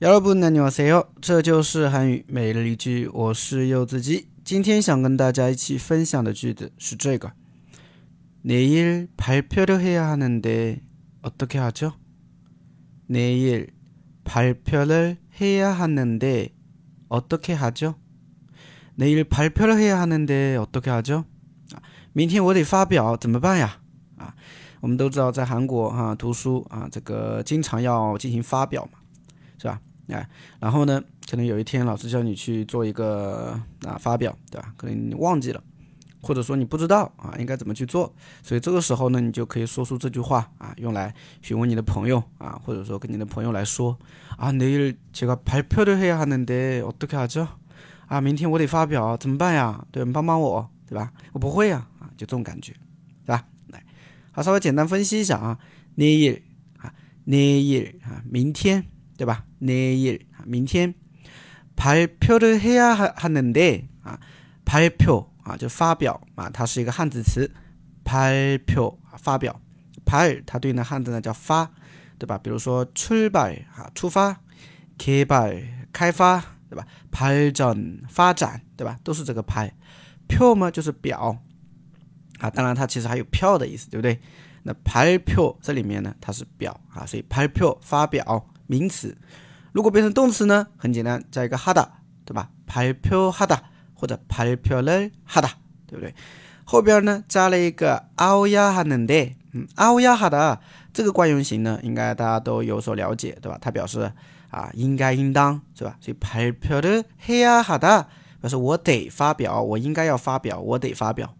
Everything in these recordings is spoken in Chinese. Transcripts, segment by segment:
여러분 안녕하세요. 这就是韩语每日一句我是柚子鸡今天想跟大家一起分享的句子是这个 내일 발표를 해야 하는데 어떻게 하죠? 내일 발표를 해야 하는데 어떻게 하죠? 내일 발표를 해야 하는데 어떻게 하죠? 明天我得发表怎么办呀？啊，我们都知道在韩国哈读书啊，这个经常要进行发表嘛，是吧？ 哎，然后呢，可能有一天老师叫你去做一个啊发表，对吧？可能你忘记了，或者说你不知道啊应该怎么去做，所以这个时候呢，你就可以说出这句话啊，用来询问你的朋友啊，或者说跟你的朋友来说啊，내일제가발표를해야하는데어떻게하죠啊，明天我得发表怎么办呀？对，帮帮我，对吧？我不会呀，啊，就这种感觉，是吧？来，好，稍微简单分析一下啊，내일啊，내일啊，明天。对吧？ 내일明天발표를해야하는데啊，발표啊就发表啊，它是一个汉字词，발표发表，발它对应的汉字呢叫发，对吧？比如说출발啊出发，개발开发，对吧？발전发展，对吧？都是这个발 표嘛就是表啊，当然它其实还有票的意思，对不对？那발표这里面呢它是表啊，所以발표发表。名词， 如果变成动词呢？很简单，加一个哈达，对吧？排票哈达或者排票了哈达，对不对？后边呢加了一个奥亚哈能的，嗯，奥亚哈达这个惯用型呢，应该大家都有所了解，对吧？它表示啊，应该应当是吧？所以排票的黑呀哈达表示我得发表，我应该要发表，我得发表。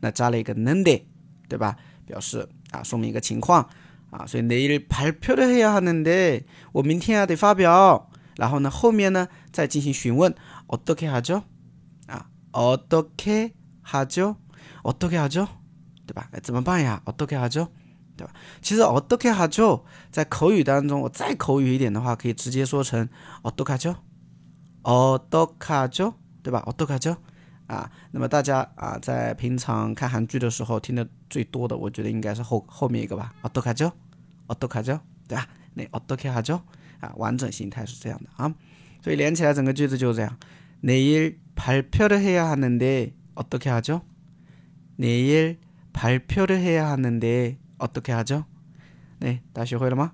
那加了一个能的，对吧？表示啊，说明一个情况。 啊，所以내일발표를해야하는 데， 我明天啊得发表。然后呢，后面呢再进行询问，어떻게하 죠？ 啊，어떻게하 죠？ 어떻게하 죠？ 对吧？怎么办呀？어떻게하 죠？ 对吧？其实어떻게하 죠？ 在口语当中，我再口语一点的话，可以直接说成어떻게하 죠？ 어떻게하 죠？ 对吧？어떻게하 죠？ 啊，那么大家啊，在平常看韩剧的时候听的最多的，我觉得应该是后后面一个吧，어떻게하 죠？ 어떻게하 죠？ 对吧？那어떻게하 죠？ 啊，完整形态是这样的啊，所以连起来整个句子就是这样。내일발표를해야하는데어떻게하 죠？ 내일발표를해야하는데어떻게하 죠？ 哎，大家学会了吗？